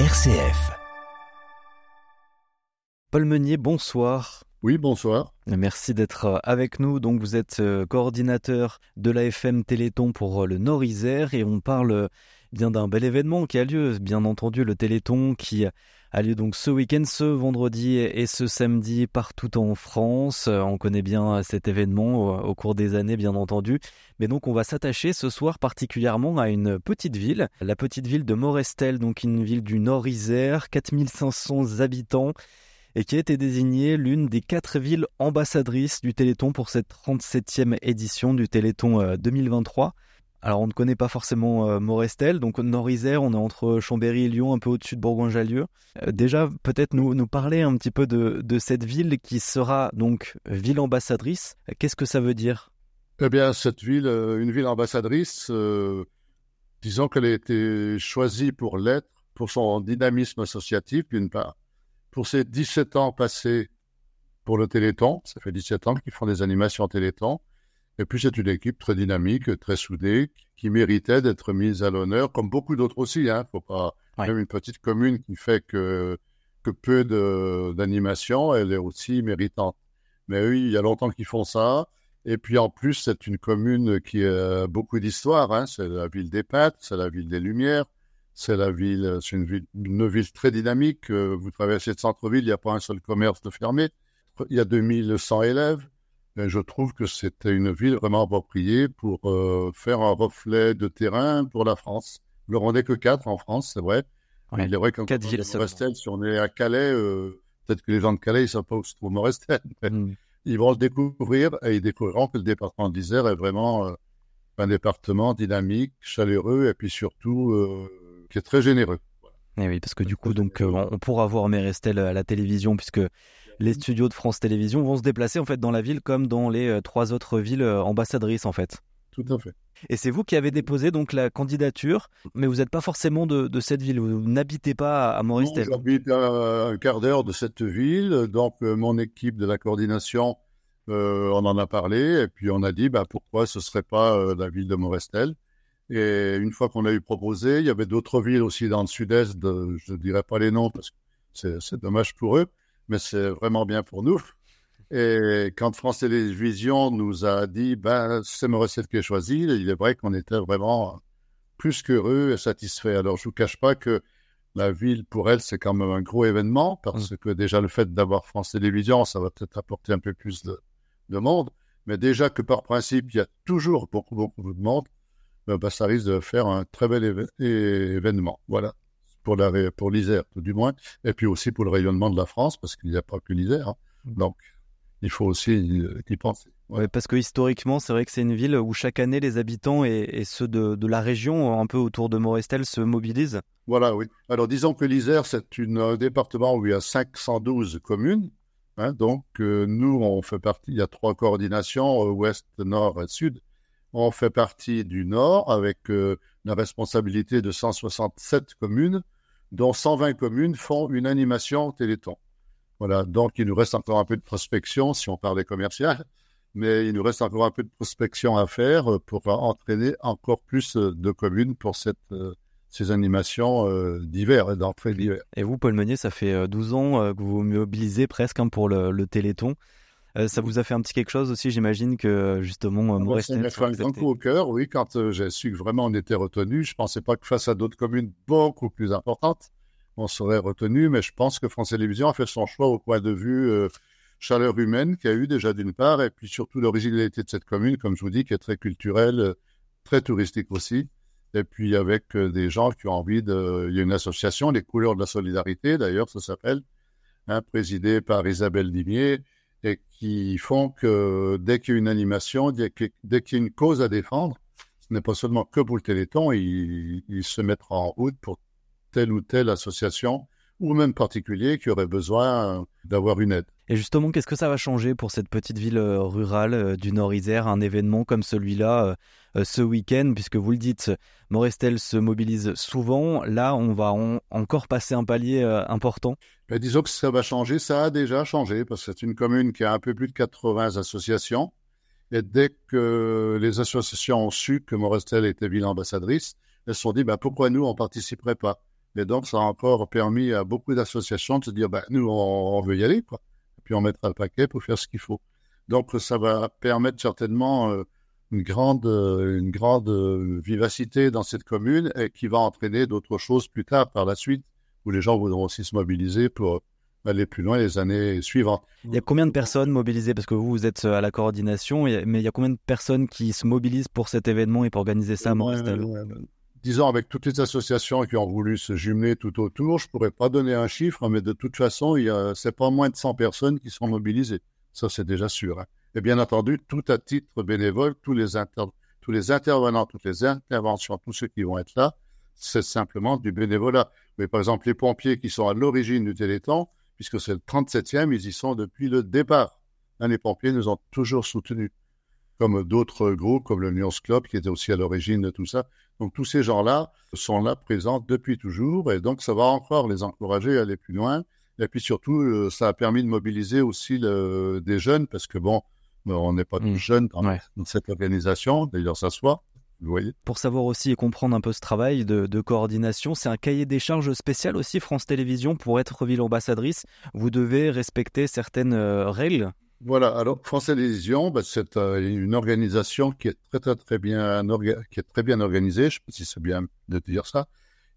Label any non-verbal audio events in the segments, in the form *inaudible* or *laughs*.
RCF. Paul Meunier, bonsoir. Oui, bonsoir. Merci d'être avec nous. Donc, vous êtes euh, coordinateur de l'AFM Téléthon pour euh, le Nord-Isère et on parle euh, bien d'un bel événement qui a lieu, bien entendu, le Téléthon qui a lieu donc ce week-end, ce vendredi et ce samedi partout en France. On connaît bien cet événement au cours des années, bien entendu. Mais donc, on va s'attacher ce soir particulièrement à une petite ville, la petite ville de Morestel, donc une ville du Nord-Isère, 4500 habitants et qui a été désignée l'une des quatre villes ambassadrices du Téléthon pour cette 37e édition du Téléthon 2023. Euh, Alors on ne connaît pas forcément euh, Morestel, donc Nord-Isère, on est entre Chambéry et Lyon, un peu au-dessus de Bourgoin-Jallieu. Euh, déjà, peut-être nous, parler un petit peu de, cette ville qui sera donc ville ambassadrice. Qu'est-ce que ça veut dire? Eh bien, cette ville, une ville ambassadrice, disons qu'elle a été choisie pour l'être, pour son dynamisme associatif d'une part, pour ces 17 ans passés pour le Téléthon. Ça fait 17 ans qu'ils font des animations Téléthon. Et puis, c'est une équipe très dynamique, très soudée, qui méritait d'être mise à l'honneur, comme beaucoup d'autres aussi. Hein. Faut pas même une petite commune qui fait que, que peu d'animation, elle est aussi méritante. Mais oui, il y a longtemps qu'ils font ça. Et puis en plus, c'est une commune qui a beaucoup d'histoire. Hein. C'est la ville des pâtes, c'est la ville des Lumières, c'est la ville, c'est une ville, une ville très dynamique. Euh, vous traversez le centre-ville, il n'y a pas un seul commerce de fermé. Il y a 2100 élèves. Et je trouve que c'était une ville vraiment appropriée pour euh, faire un reflet de terrain pour la France. Nous n'en que quatre en France, c'est vrai. il est vrai qu'en quatre villes, Morestel, si on est à Calais, euh, peut-être que les gens de Calais, ils ne savent pas où se trouve Morestel. Hmm. Ils vont le découvrir et ils découvriront que le département d'Isère est vraiment un département dynamique, chaleureux et puis surtout qui est très généreux. Et eh oui, parce que du coup, donc, euh, on pourra voir Mérestel à la télévision, puisque les studios de France Télévisions vont se déplacer en fait dans la ville comme dans les euh, trois autres villes euh, ambassadrices en fait. Tout à fait. Et c'est vous qui avez déposé donc la candidature, mais vous n'êtes pas forcément de, cette ville, vous n'habitez pas à Morestel. J'habite à un quart d'heure de cette ville, donc mon équipe de la coordination, on en a parlé, et puis on a dit bah, pourquoi ce ne serait pas la ville de Morestel. Et une fois qu'on a eu proposé, il y avait d'autres villes aussi dans le sud-est, je ne dirais pas les noms parce que c'est dommage pour eux, mais c'est vraiment bien pour nous. Et quand France Télévisions nous a dit, ben, c'est recette qui est choisie, il est vrai qu'on était vraiment plus qu'heureux et satisfait. Alors, je ne vous cache pas que la ville, pour elle, c'est quand même un gros événement parce mmh. que déjà le fait d'avoir France Télévisions, ça va peut-être apporter un peu plus de, de monde. Mais déjà que par principe, il y a toujours beaucoup, beaucoup de monde bah, ça risque de faire un très bel événement. Voilà, pour la, pour l'Isère, tout du moins, et puis aussi pour le rayonnement de la France, parce qu'il n'y a pas que l'Isère. Hein. Mmh. Donc, il faut aussi y penser. Ouais. parce que historiquement, c'est vrai que c'est une ville où chaque année les habitants et, ceux de, de, la région, un peu autour de Morestel, se mobilisent. Voilà, oui. Alors disons que l'Isère, c'est un département où il y a 512 communes. Hein, donc euh, nous, on fait partie, il y a trois coordinations, euh, ouest, nord et sud. On fait partie du Nord avec euh, la responsabilité de 167 communes, dont 120 communes font une animation Téléthon. Voilà, donc il nous reste encore un peu de prospection si on parle des commerciales, mais il nous reste encore un peu de prospection à faire pour entraîner encore plus de communes pour cette, euh, ces animations euh, d'hiver et d'entrée d'hiver. Et vous, Paul Meunier, ça fait 12 ans que vous vous mobilisez presque hein, pour le Téléthon. Euh, ça vous a fait un petit quelque chose aussi, j'imagine que justement, euh, ah bah, Ça m'a fait un grand coup au cœur, oui, quand euh, j'ai su que vraiment on était retenu. Je ne pensais pas que face à d'autres communes beaucoup plus importantes, on serait retenu, mais je pense que France Télévisions a fait son choix au point de vue chaleur humaine qu'il y a eu déjà d'une part, et puis surtout l'originalité de cette commune, comme je vous dis, qui est très culturelle, très touristique aussi. Et puis avec des gens qui ont envie de... Il y a une association, les couleurs de la solidarité d'ailleurs, ça s'appelle, hein, présidée par Isabelle Dimier, et qui font que dès qu'il y a une animation, dès qu'il y a une cause à défendre, ce n'est pas seulement que pour le Téléthon, ils, se mettent en route pour telle ou telle association ou même particulier qui aurait besoin d'avoir une aide. Et justement, qu'est-ce que ça va changer pour cette petite ville euh, rurale euh, du Nord-Isère, un événement comme celui-là euh, ce week-end, puisque vous le dites, Morestel se mobilise souvent. Là, on va encore passer un palier important. Ben, disons que ça va changer, ça a déjà changé, parce que c'est une commune qui a un peu plus de 80 associations. Et dès que les associations ont su que Morestel était ville ambassadrice, elles se sont dit ben, pourquoi nous, on ne participerait pas? Et donc, ça a encore permis à beaucoup d'associations de se dire, ben, nous, on, veut y aller, quoi. Et puis, on mettra le paquet pour faire ce qu'il faut. Donc, ça va permettre certainement euh, une grande, euh, une grande euh, vivacité dans cette commune et qui va entraîner d'autres choses plus tard, par la suite, où les gens voudront aussi se mobiliser pour aller plus loin les années suivantes. Il y a combien de personnes mobilisées? Parce que vous, vous êtes à la coordination, mais il y a combien de personnes qui se mobilisent pour cet événement et pour organiser ça à Moristel Disons, avec toutes les associations qui ont voulu se jumeler tout autour, je ne pourrais pas donner un chiffre, mais de toute façon, il c'est pas moins de 100 personnes qui sont mobilisées. Ça, c'est déjà sûr. Hein. Et bien entendu, tout à titre bénévole, tous les, tous les intervenants, toutes les interventions, tous ceux qui vont être là, c'est simplement du bénévolat. Mais par exemple, les pompiers qui sont à l'origine du Téléthon, puisque c'est le 37e, ils y sont depuis le départ. Hein, les pompiers nous ont toujours soutenus, comme d'autres groupes, comme le Lions Club, qui était aussi à l'origine de tout ça. Donc tous ces gens-là sont là présents depuis toujours, et donc ça va encore les encourager à aller plus loin. Et puis surtout, euh, ça a permis de mobiliser aussi des jeunes, parce que bon, on n'est pas tous mmh. jeunes dans, dans, cette organisation, d'ailleurs ça se voit. Pour savoir aussi et comprendre un peu ce travail de, coordination, c'est un cahier des charges spécial aussi France Télévisions pour être ville ambassadrice. Vous devez respecter certaines euh, règles. Voilà, alors France Télévisions, bah, c'est euh, une organisation qui est très très très bien, qui est très bien organisée. Je ne sais pas si c'est bien de dire ça.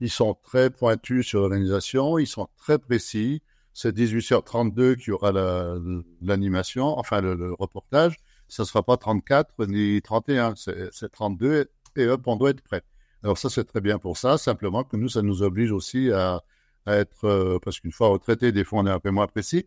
Ils sont très pointus sur l'organisation, ils sont très précis. C'est 18h32 qui aura l'animation, enfin le, reportage. Ce ne sera pas 34 ni 31, c'est 32 et hop, on doit être prêt. Alors ça, c'est très bien pour ça, simplement que nous, ça nous oblige aussi à, être, euh, parce qu'une fois retraité, des fois, on est un peu moins précis,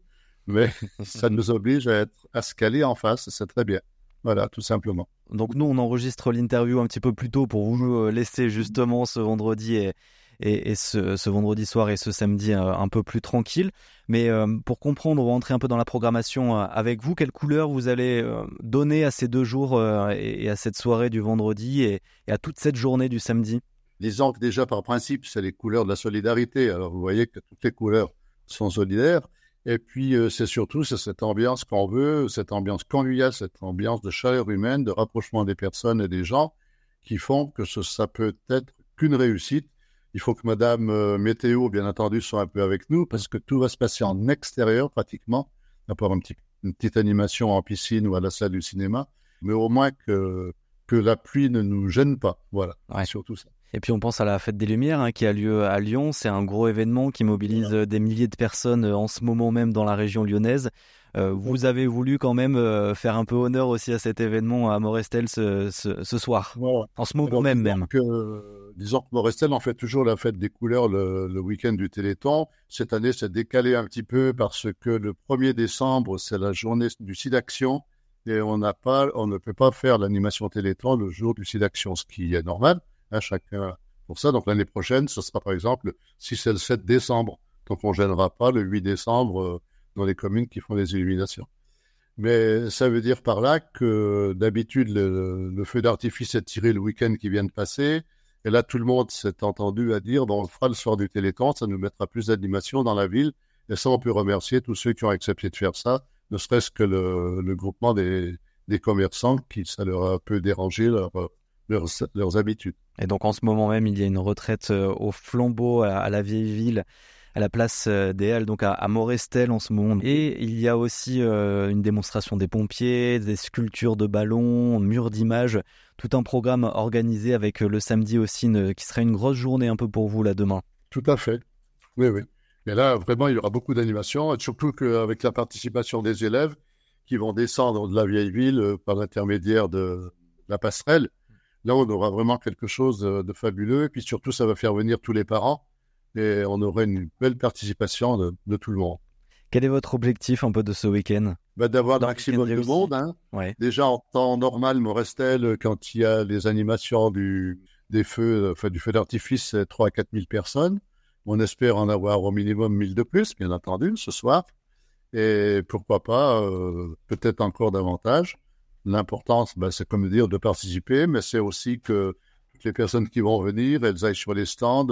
mais *laughs* ça nous oblige à, être, à se caler en face, c'est très bien. Voilà, tout simplement. Donc nous, on enregistre l'interview un petit peu plus tôt pour vous euh, laisser justement ce vendredi et, et, ce, vendredi soir et ce samedi euh, un peu plus tranquille. Mais euh, pour comprendre, on va entrer un peu dans la programmation avec vous. Quelle couleur vous allez donner à ces deux jours et, à cette soirée du vendredi et, à toute cette journée du samedi? Les encres, déjà par principe, c'est les couleurs de la solidarité. Alors vous voyez que toutes les couleurs sont solidaires. Et puis, c'est surtout cette ambiance qu'on veut, cette ambiance conviviale, cette ambiance de chaleur humaine, de rapprochement des personnes et des gens qui font que ça peut être qu'une réussite il faut que Madame euh, Météo, bien entendu, soit un peu avec nous parce que tout va se passer en extérieur pratiquement, à part un petit, une petite animation en piscine ou à la salle du cinéma, mais au moins que, que la pluie ne nous gêne pas. Voilà, surtout ça. Et puis on pense à la Fête des Lumières hein, qui a lieu à Lyon. C'est un gros événement qui mobilise des milliers de personnes euh, en ce moment même dans la région lyonnaise. Euh, vous avez voulu quand même euh, faire un peu honneur aussi à cet événement à Morestel ce, soir, en ce moment même. même. Que, disons que Morestel en fait toujours la fête des couleurs le, week-end du Téléthon. Cette année, c'est décalé un petit peu parce que le 1er décembre, c'est la journée du SIDAction et on n'a pas, on ne peut pas faire l'animation Téléthon le jour du SIDAction, ce qui est normal. Hein, chacun pour ça. Donc l'année prochaine, ce sera par exemple si c'est le 7 décembre. Donc on ne gênera pas le 8 décembre euh, dans les communes qui font des illuminations. Mais ça veut dire par là que d'habitude, le, feu d'artifice est tiré le week-end qui vient de passer. Et là, tout le monde s'est entendu à dire, bon, on fera le soir du Téléthon, ça nous mettra plus d'animation dans la ville. Et ça, on peut remercier tous ceux qui ont accepté de faire ça, ne serait-ce que le, groupement des, commerçants, qui ça leur a un peu dérangé leur, leurs, habitudes. Et donc en ce moment même, il y a une retraite euh, au flambeau à la vieille ville à la place euh, des Halles, donc à, Morestel en ce moment. Et il y a aussi euh, une démonstration des pompiers, des sculptures de ballons, murs d'images, tout un programme organisé avec le samedi aussi, qui sera une grosse journée un peu pour vous là demain. Tout à fait. Oui, oui. Mais là, vraiment, il y aura beaucoup d'animations, surtout qu'avec la participation des élèves qui vont descendre de la vieille ville par l'intermédiaire de la passerelle. Là, on aura vraiment quelque chose de fabuleux. Et puis surtout, ça va faire venir tous les parents et on aurait une belle participation de, tout le monde. Quel est votre objectif un peu de ce week-end? Bah, D'avoir un maximum de monde. Hein. Déjà en temps normal, Morestel, quand il y a les animations du, des feux, enfin, du feu d'artifice, c'est 3 à 4 000 personnes. On espère en avoir au minimum 1000 de plus, bien entendu, ce soir. Et pourquoi pas, euh, peut-être encore davantage. L'importance, bah, c'est comme dire de participer, mais c'est aussi que toutes les personnes qui vont venir, elles aillent sur les stands,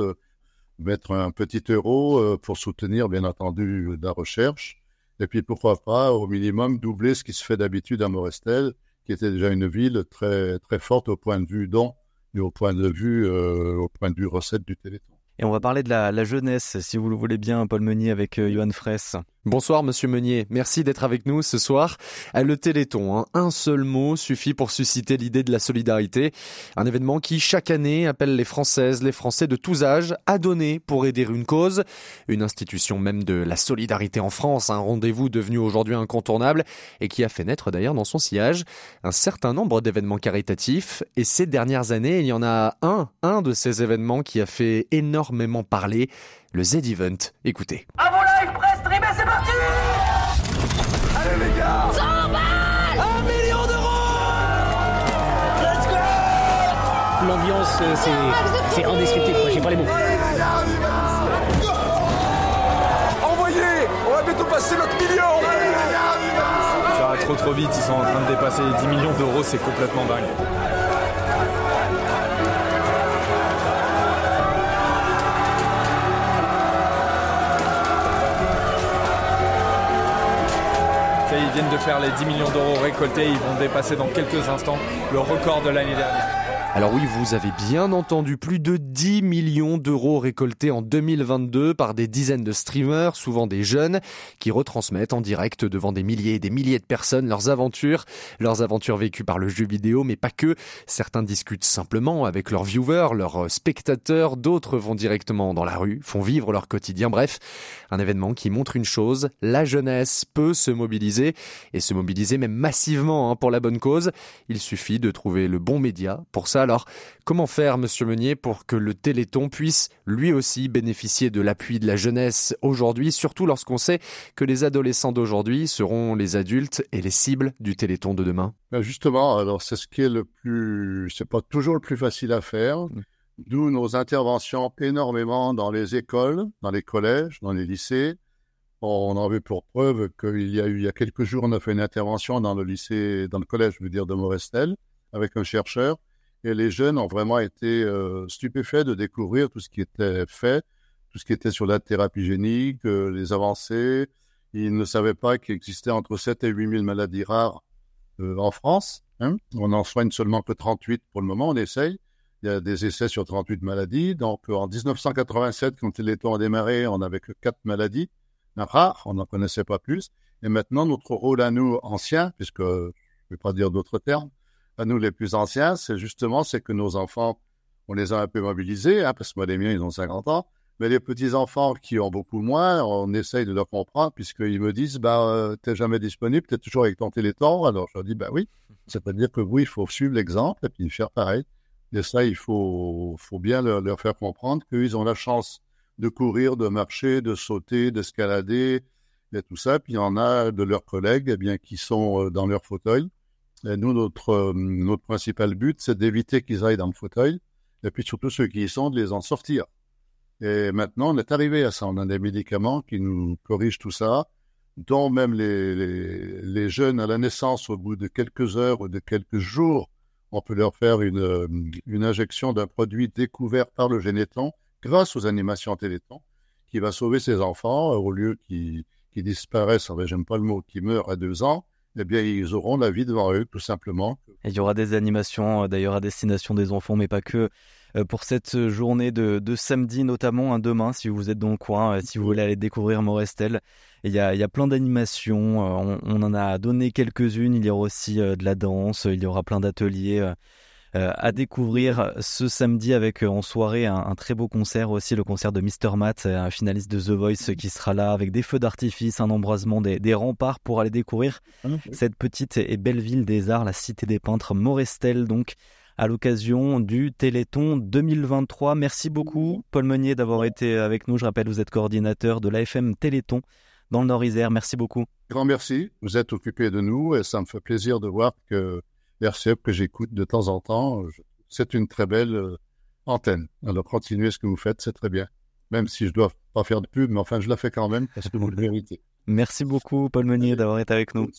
mettre un petit euro euh, pour soutenir, bien entendu, la recherche. Et puis, pourquoi pas, au minimum, doubler ce qui se fait d'habitude à Morestel, qui était déjà une ville très, très forte au point de vue don et au point de vue, euh, au point recette du Téléthon. Et on va parler de la, jeunesse, si vous le voulez bien, Paul Meunier avec euh, Johan Fraisse. Bonsoir Monsieur Meunier, merci d'être avec nous ce soir. Le Téléthon, hein. un seul mot suffit pour susciter l'idée de la solidarité. Un événement qui chaque année appelle les Françaises, les Français de tous âges à donner pour aider une cause. Une institution même de la solidarité en France, un rendez-vous devenu aujourd'hui incontournable et qui a fait naître d'ailleurs dans son sillage un certain nombre d'événements caritatifs. Et ces dernières années, il y en a un, un de ces événements qui a fait énormément parler, le Z-Event. Écoutez. C'est indescriptible, j'ai pas les mots. Envoyez On va bientôt passer notre million Ça va trop trop vite, ils sont en train de dépasser les 10 millions d'euros, c'est complètement dingue. ils viennent de faire les 10 millions d'euros récoltés. Ils vont dépasser dans quelques instants le record de l'année dernière. Alors oui, vous avez bien entendu, plus de 10 millions d'euros récoltés en 2022 par des dizaines de streamers, souvent des jeunes, qui retransmettent en direct devant des milliers et des milliers de personnes leurs aventures, leurs aventures vécues par le jeu vidéo, mais pas que. Certains discutent simplement avec leurs viewers, leurs spectateurs, d'autres vont directement dans la rue, font vivre leur quotidien. Bref, un événement qui montre une chose, la jeunesse peut se mobiliser, et se mobiliser même massivement hein, pour la bonne cause. Il suffit de trouver le bon média pour ça alors, comment faire, monsieur Meunier, pour que le Téléthon puisse lui aussi bénéficier de l'appui de la jeunesse aujourd'hui, surtout lorsqu'on sait que les adolescents d'aujourd'hui seront les adultes et les cibles du Téléthon de demain? Ben Justement, alors c'est ce qui est le plus, c'est pas toujours le plus facile à faire. Mm. D'où nos interventions énormément dans les écoles, dans les collèges, dans les lycées. On en a vu pour preuve qu'il y a eu, il y a quelques jours, on a fait une intervention dans le lycée, dans le collège, je veux dire, de Morestel, avec un chercheur. Et les jeunes ont vraiment été euh, stupéfaits de découvrir tout ce qui était fait, tout ce qui était sur la thérapie génique, euh, les avancées. Ils ne savaient pas qu'il existait entre 7 et 8 000 maladies rares euh, en France. Hein. On en soigne seulement que 38 pour le moment, on essaye. Il y a des essais sur 38 maladies. Donc en 1987, quand les temps a démarré, on n'avait que 4 maladies rares, on n'en connaissait pas plus. Et maintenant, notre rôle à nous, anciens, puisque je ne vais pas dire d'autres termes, à nous les plus anciens, c'est justement c'est que nos enfants, on les a un peu mobilisés, hein, parce que moi les miens, ils ont 50 ans, mais les petits-enfants qui ont beaucoup moins, on essaye de leur comprendre, puisqu'ils me disent, bah, euh, t'es jamais disponible, t'es toujours avec ton téléthon. Alors je leur dis, bah oui, c'est-à-dire que oui, il faut suivre l'exemple et puis faire pareil. Et ça, il faut, faut bien leur, leur faire comprendre qu'ils ont la chance de courir, de marcher, de sauter, d'escalader, et tout ça. Puis il y en a de leurs collègues, eh bien, qui sont euh, dans leur fauteuil et nous, notre, euh, notre principal but, c'est d'éviter qu'ils aillent dans le fauteuil, et puis surtout ceux qui y sont, de les en sortir. Et maintenant, on est arrivé à ça. On a des médicaments qui nous corrigent tout ça, dont même les, les, les jeunes à la naissance, au bout de quelques heures ou de quelques jours, on peut leur faire une, euh, une injection d'un produit découvert par le généton grâce aux animations téléton, qui va sauver ces enfants au lieu qu'ils disparaissent, j'aime pas le mot, qui meurent à deux ans eh bien, ils auront la vie devant eux, tout simplement. il y aura des animations, euh, d'ailleurs, à destination des enfants, mais pas que. Euh, pour cette journée de, samedi, notamment un demain, si vous êtes dans le coin, euh, si vous voulez aller découvrir Morestel. Il y a, il y a plein d'animations, on, en a donné quelques-unes, il y aura aussi de la danse, il y aura plein d'ateliers. Euh, à découvrir ce samedi avec euh, en soirée un, très beau concert aussi, le concert de Mr. Matt, euh, un finaliste de The Voice qui sera là avec des feux d'artifice, un embrasement des, remparts pour aller découvrir cette petite et belle ville des arts, la cité des peintres Morestel donc à l'occasion du Téléthon 2023. Merci beaucoup Paul Meunier d'avoir été avec nous. Je rappelle, vous êtes coordinateur de l'AFM Téléthon dans le Nord-Isère. Merci beaucoup. Grand merci. Vous êtes occupé de nous et ça me fait plaisir de voir que RCF que j'écoute de temps en temps. C'est une très belle euh, antenne. Alors continuez ce que vous faites, c'est très bien. Même si je dois pas faire de pub, mais enfin je la fais quand même parce que vous le méritez. Merci beaucoup Paul Meunier d'avoir été avec nous.